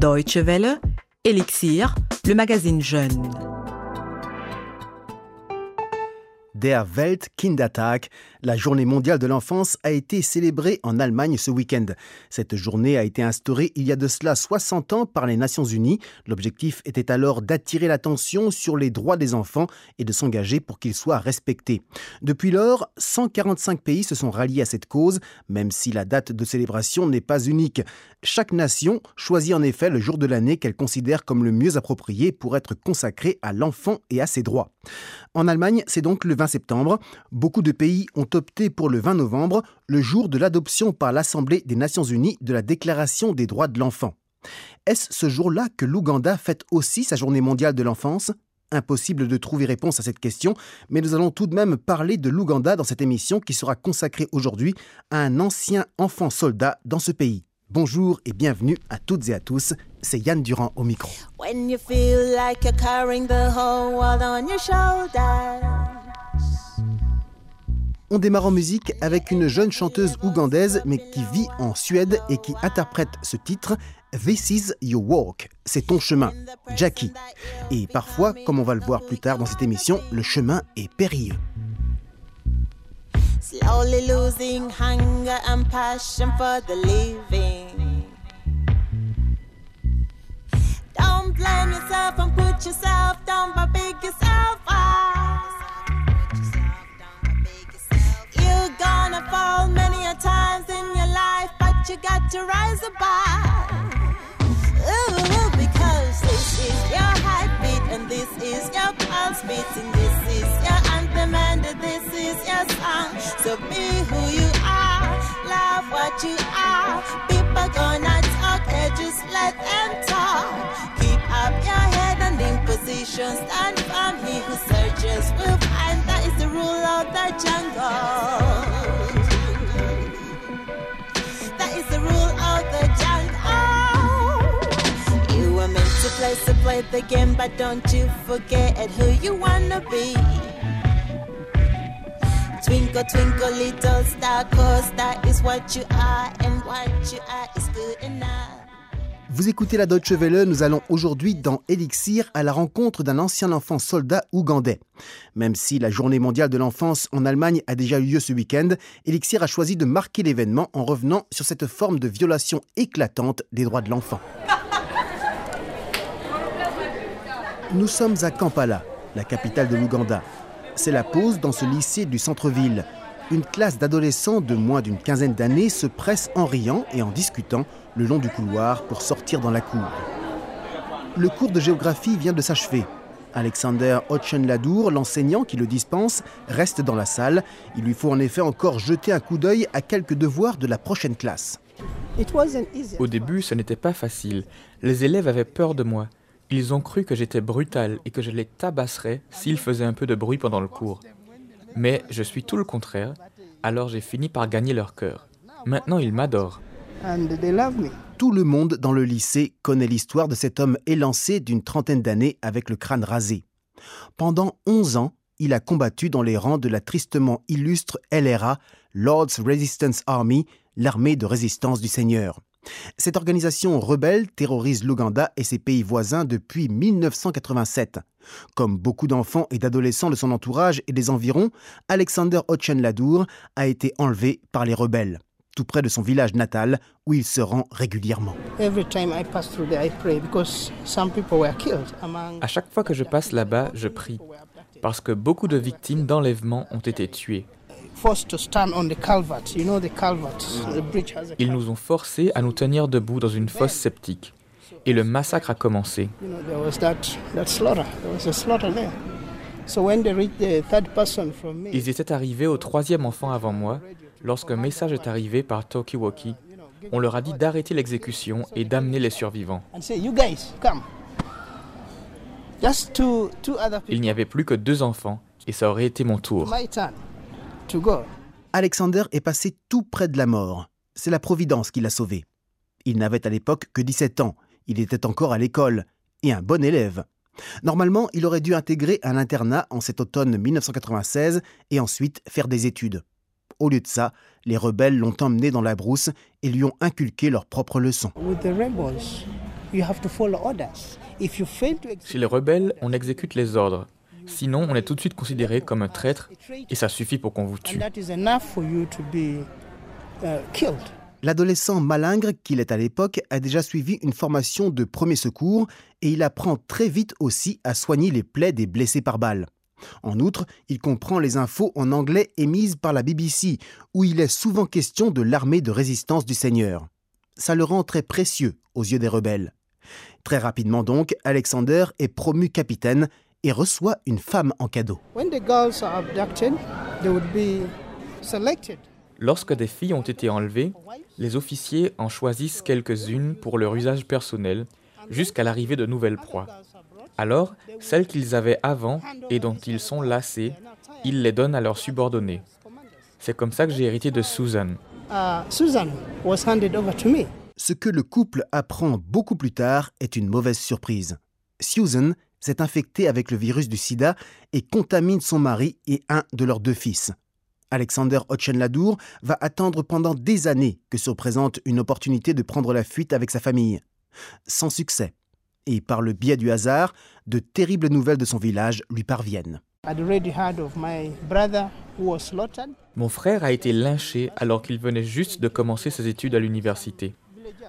Deutsche Welle, Elixir, le magazine Jeune. Der Weltkindertag, la journée mondiale de l'enfance, a été célébrée en Allemagne ce week-end. Cette journée a été instaurée il y a de cela 60 ans par les Nations Unies. L'objectif était alors d'attirer l'attention sur les droits des enfants et de s'engager pour qu'ils soient respectés. Depuis lors, 145 pays se sont ralliés à cette cause, même si la date de célébration n'est pas unique. Chaque nation choisit en effet le jour de l'année qu'elle considère comme le mieux approprié pour être consacré à l'enfant et à ses droits. En Allemagne, c'est donc le 20 septembre. Beaucoup de pays ont opté pour le 20 novembre, le jour de l'adoption par l'Assemblée des Nations Unies de la Déclaration des droits de l'enfant. Est-ce ce jour-là que l'Ouganda fête aussi sa journée mondiale de l'enfance? Impossible de trouver réponse à cette question, mais nous allons tout de même parler de l'Ouganda dans cette émission qui sera consacrée aujourd'hui à un ancien enfant soldat dans ce pays. Bonjour et bienvenue à toutes et à tous. C'est Yann Durand au micro. When you feel like you're carrying the whole world on your shoulders. On démarre en musique avec une jeune chanteuse ougandaise mais qui vit en Suède et qui interprète ce titre This is your walk, c'est ton chemin, Jackie. Et parfois, comme on va le voir plus tard dans cette émission, le chemin est périlleux. Slowly losing hunger and passion for the living. Don't blame yourself beating. This is your anthem and this is your song. So be who you are, love what you are. People gonna talk, hey, just let them talk. Keep up your head and in position, stand Vous écoutez la Deutsche Welle, nous allons aujourd'hui dans Elixir à la rencontre d'un ancien enfant soldat ougandais. Même si la journée mondiale de l'enfance en Allemagne a déjà eu lieu ce week-end, Elixir a choisi de marquer l'événement en revenant sur cette forme de violation éclatante des droits de l'enfant. Nous sommes à Kampala, la capitale de l'Ouganda. C'est la pause dans ce lycée du centre-ville. Une classe d'adolescents de moins d'une quinzaine d'années se presse en riant et en discutant le long du couloir pour sortir dans la cour. Le cours de géographie vient de s'achever. Alexander Ochenladour, l'enseignant qui le dispense, reste dans la salle. Il lui faut en effet encore jeter un coup d'œil à quelques devoirs de la prochaine classe. Au début, ce n'était pas facile. Les élèves avaient peur de moi. Ils ont cru que j'étais brutal et que je les tabasserais s'ils faisaient un peu de bruit pendant le cours. Mais je suis tout le contraire, alors j'ai fini par gagner leur cœur. Maintenant, ils m'adorent. Tout le monde dans le lycée connaît l'histoire de cet homme élancé d'une trentaine d'années avec le crâne rasé. Pendant 11 ans, il a combattu dans les rangs de la tristement illustre LRA, Lord's Resistance Army, l'armée de résistance du Seigneur. Cette organisation rebelle terrorise l'Ouganda et ses pays voisins depuis 1987. Comme beaucoup d'enfants et d'adolescents de son entourage et des environs, Alexander Ochenladour a été enlevé par les rebelles, tout près de son village natal où il se rend régulièrement. À chaque fois que je passe là-bas, je prie, parce que beaucoup de victimes d'enlèvement ont été tuées. Ils nous ont forcés à nous tenir debout dans une fosse septique. Et le massacre a commencé. Ils étaient arrivés au troisième enfant avant moi lorsqu'un message est arrivé par Tokiwoki. On leur a dit d'arrêter l'exécution et d'amener les survivants. Il n'y avait plus que deux enfants et ça aurait été mon tour. Alexander est passé tout près de la mort. C'est la Providence qui l'a sauvé. Il n'avait à l'époque que 17 ans. Il était encore à l'école et un bon élève. Normalement, il aurait dû intégrer un internat en cet automne 1996 et ensuite faire des études. Au lieu de ça, les rebelles l'ont emmené dans la brousse et lui ont inculqué leurs propres leçons. Chez les rebelles, on exécute les ordres. Sinon, on est tout de suite considéré comme un traître et ça suffit pour qu'on vous tue. L'adolescent malingre qu'il est à l'époque a déjà suivi une formation de premier secours et il apprend très vite aussi à soigner les plaies des blessés par balle. En outre, il comprend les infos en anglais émises par la BBC, où il est souvent question de l'armée de résistance du Seigneur. Ça le rend très précieux aux yeux des rebelles. Très rapidement donc, Alexander est promu capitaine et reçoit une femme en cadeau. Lorsque des filles ont été enlevées, les officiers en choisissent quelques-unes pour leur usage personnel jusqu'à l'arrivée de nouvelles proies. Alors, celles qu'ils avaient avant et dont ils sont lassés, ils les donnent à leurs subordonnés. C'est comme ça que j'ai hérité de Susan. Ce que le couple apprend beaucoup plus tard est une mauvaise surprise. Susan s'est infectée avec le virus du sida et contamine son mari et un de leurs deux fils. Alexander Ochenladour va attendre pendant des années que se présente une opportunité de prendre la fuite avec sa famille. Sans succès. Et par le biais du hasard, de terribles nouvelles de son village lui parviennent. Mon frère a été lynché alors qu'il venait juste de commencer ses études à l'université.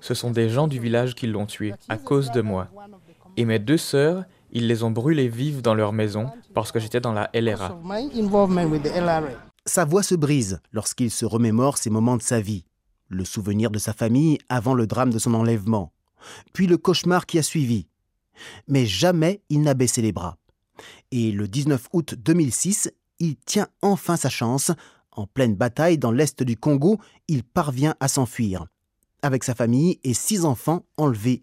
Ce sont des gens du village qui l'ont tué à cause de moi. Et mes deux sœurs, ils les ont brûlées vives dans leur maison parce que j'étais dans la LRA. Sa voix se brise lorsqu'il se remémore ces moments de sa vie, le souvenir de sa famille avant le drame de son enlèvement, puis le cauchemar qui a suivi. Mais jamais il n'a baissé les bras. Et le 19 août 2006, il tient enfin sa chance. En pleine bataille dans l'est du Congo, il parvient à s'enfuir. Avec sa famille et six enfants enlevés,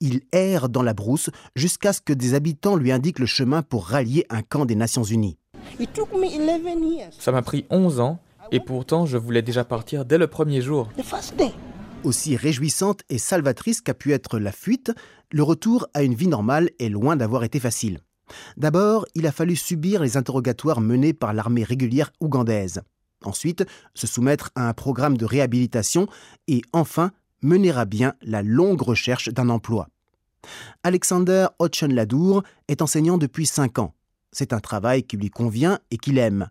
il erre dans la brousse jusqu'à ce que des habitants lui indiquent le chemin pour rallier un camp des Nations Unies. Ça m'a pris 11 ans et pourtant je voulais déjà partir dès le premier jour. Aussi réjouissante et salvatrice qu'a pu être la fuite, le retour à une vie normale est loin d'avoir été facile. D'abord, il a fallu subir les interrogatoires menés par l'armée régulière ougandaise. Ensuite, se soumettre à un programme de réhabilitation et enfin mener à bien la longue recherche d'un emploi. Alexander Ochenladour est enseignant depuis 5 ans. C'est un travail qui lui convient et qu'il aime.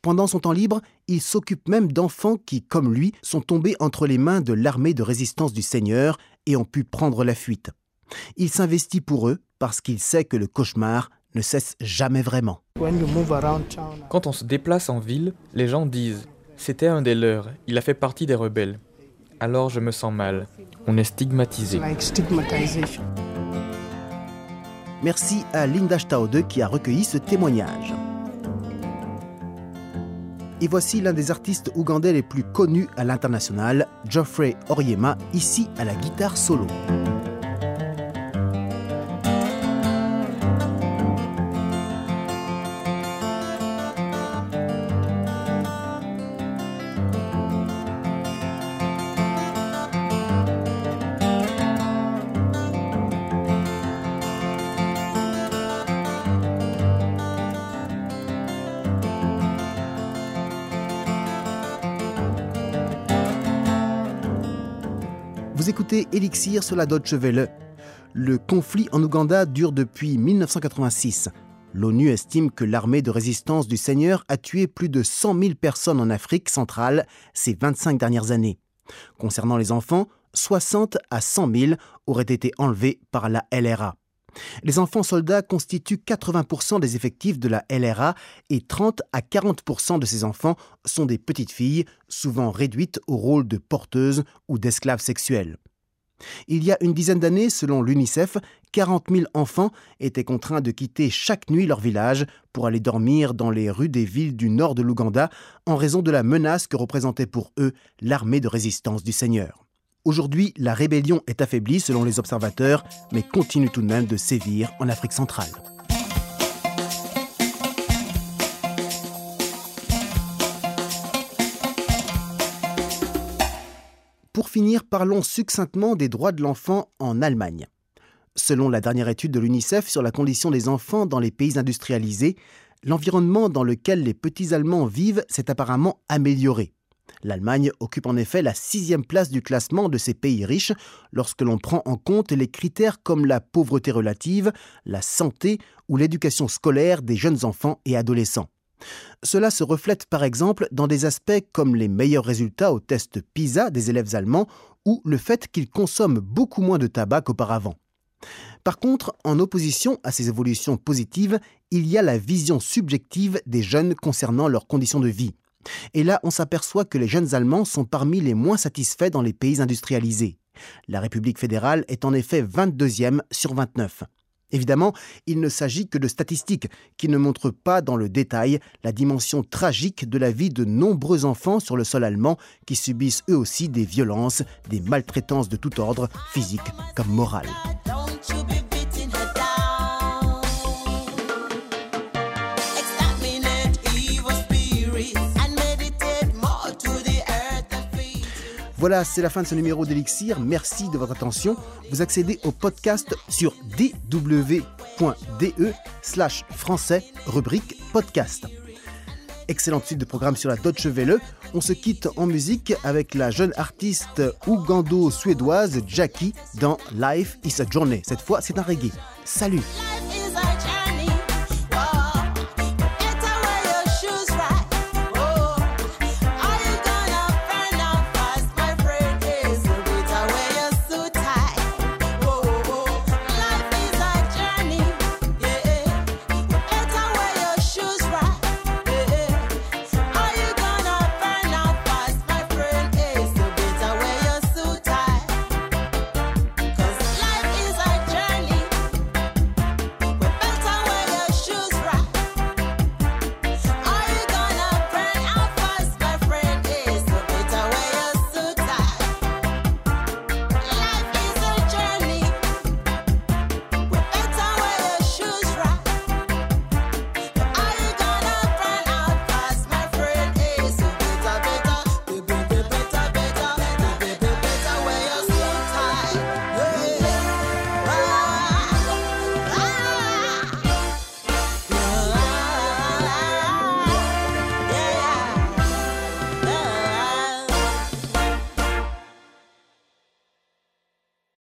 Pendant son temps libre, il s'occupe même d'enfants qui, comme lui, sont tombés entre les mains de l'armée de résistance du Seigneur et ont pu prendre la fuite. Il s'investit pour eux parce qu'il sait que le cauchemar ne cesse jamais vraiment. Quand on se déplace en ville, les gens disent ⁇ C'était un des leurs, il a fait partie des rebelles ⁇ Alors je me sens mal. On est stigmatisé. Merci à Linda Staude qui a recueilli ce témoignage. Et voici l'un des artistes ougandais les plus connus à l'international, Geoffrey Oryema, ici à la guitare solo. Écoutez Elixir sur la Deutsche Welle. Le conflit en Ouganda dure depuis 1986. L'ONU estime que l'armée de résistance du Seigneur a tué plus de 100 000 personnes en Afrique centrale ces 25 dernières années. Concernant les enfants, 60 à 100 000 auraient été enlevés par la LRA. Les enfants soldats constituent 80% des effectifs de la LRA et 30 à 40% de ces enfants sont des petites filles, souvent réduites au rôle de porteuses ou d'esclaves sexuels. Il y a une dizaine d'années, selon l'UNICEF, 40 000 enfants étaient contraints de quitter chaque nuit leur village pour aller dormir dans les rues des villes du nord de l'Ouganda en raison de la menace que représentait pour eux l'armée de résistance du Seigneur. Aujourd'hui, la rébellion est affaiblie selon les observateurs, mais continue tout de même de sévir en Afrique centrale. Pour finir, parlons succinctement des droits de l'enfant en Allemagne. Selon la dernière étude de l'UNICEF sur la condition des enfants dans les pays industrialisés, l'environnement dans lequel les petits Allemands vivent s'est apparemment amélioré. L'Allemagne occupe en effet la sixième place du classement de ces pays riches lorsque l'on prend en compte les critères comme la pauvreté relative, la santé ou l'éducation scolaire des jeunes enfants et adolescents. Cela se reflète par exemple dans des aspects comme les meilleurs résultats au test PISA des élèves allemands ou le fait qu'ils consomment beaucoup moins de tabac qu'auparavant. Par contre, en opposition à ces évolutions positives, il y a la vision subjective des jeunes concernant leurs conditions de vie. Et là, on s'aperçoit que les jeunes Allemands sont parmi les moins satisfaits dans les pays industrialisés. La République fédérale est en effet 22e sur 29. Évidemment, il ne s'agit que de statistiques qui ne montrent pas dans le détail la dimension tragique de la vie de nombreux enfants sur le sol allemand qui subissent eux aussi des violences, des maltraitances de tout ordre, physique comme moral. Voilà, c'est la fin de ce numéro d'Elixir. Merci de votre attention. Vous accédez au podcast sur dw.de slash français, rubrique podcast. Excellente suite de programme sur la Deutsche Welle. On se quitte en musique avec la jeune artiste ougando-suédoise Jackie dans Life is a Journey. Cette fois, c'est un reggae. Salut!